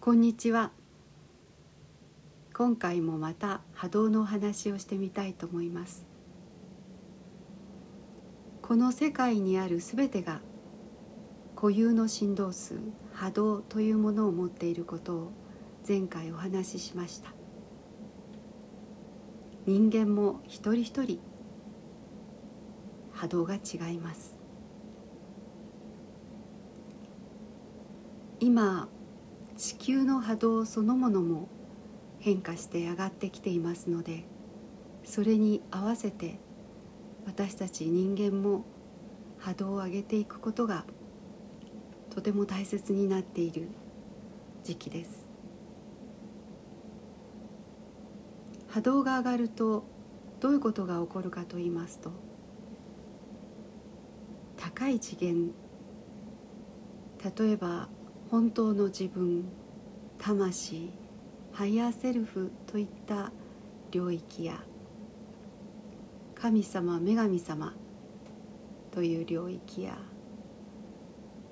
こんにちは。今回もまた波動のお話をしてみたいと思います。この世界にあるすべてが固有の振動数波動というものを持っていることを前回お話ししました。人間も一人一人波動が違います。今地球の波動そのものも変化して上がってきていますのでそれに合わせて私たち人間も波動を上げていくことがとても大切になっている時期です。波動が上がるとどういうことが起こるかと言いますと高い次元例えば本当の自分魂ハイヤーセルフといった領域や神様女神様という領域や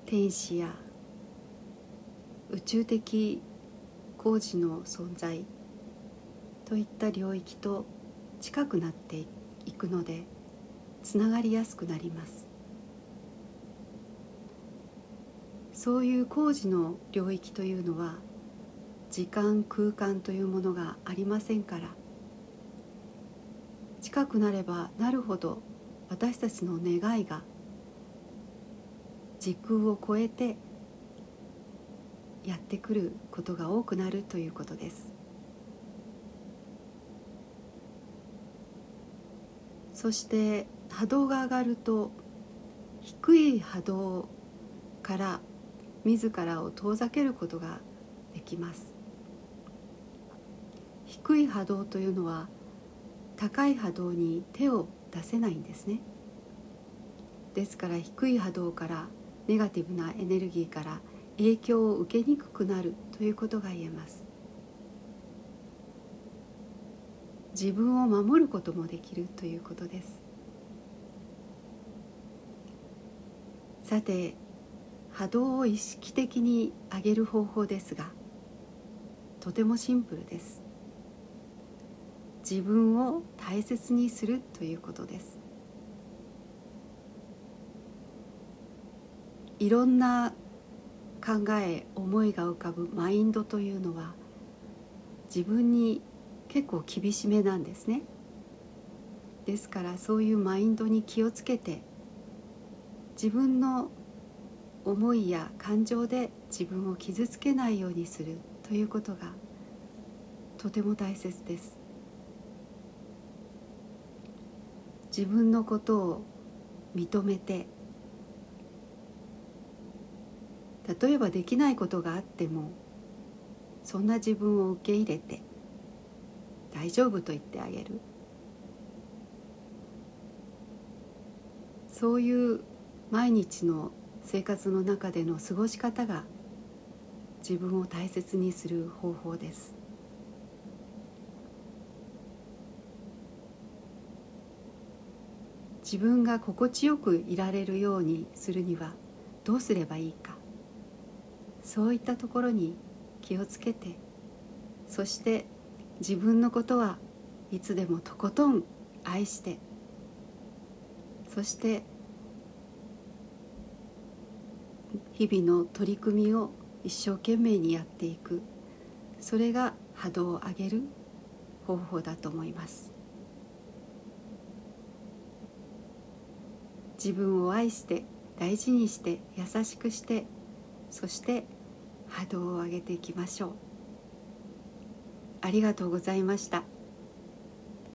天使や宇宙的高次の存在といった領域と近くなっていくのでつながりやすくなります。そういう工事の領域というのは時間空間というものがありませんから。近くなればなるほど私たちの願いが時空を超えてやってくることが多くなるということです。そして波動が上がると低い波動から自らを遠ざけることができます。低い波動というのは高い波動に手を出せないんですね。ですから低い波動からネガティブなエネルギーから影響を受けにくくなるということが言えます。自分を守ることもできるということです。さて波動を意識的に上げる方法ですがとてもシンプルです。自分を大切にするということです。いろんな考え思いが浮かぶマインドというのは自分に結構厳しめなんですね。ですからそういうマインドに気をつけて自分の思いや感情で自分を傷つけないようにするということがとても大切です。自分のことを認めて例えばできないことがあってもそんな自分を受け入れて大丈夫と言ってあげる。そういう毎日の生活の中での過ごし方が自分を大切にする方法です。自分が心地よくいられるようにするにはどうすればいいか。そういったところに気をつけてそして自分のことはいつでもとことん愛してそして日々の取り組みを一生懸命にやっていく。それが波動を上げる方法だと思います。自分を愛して大事にして優しくしてそして波動を上げていきましょう。ありがとうございました。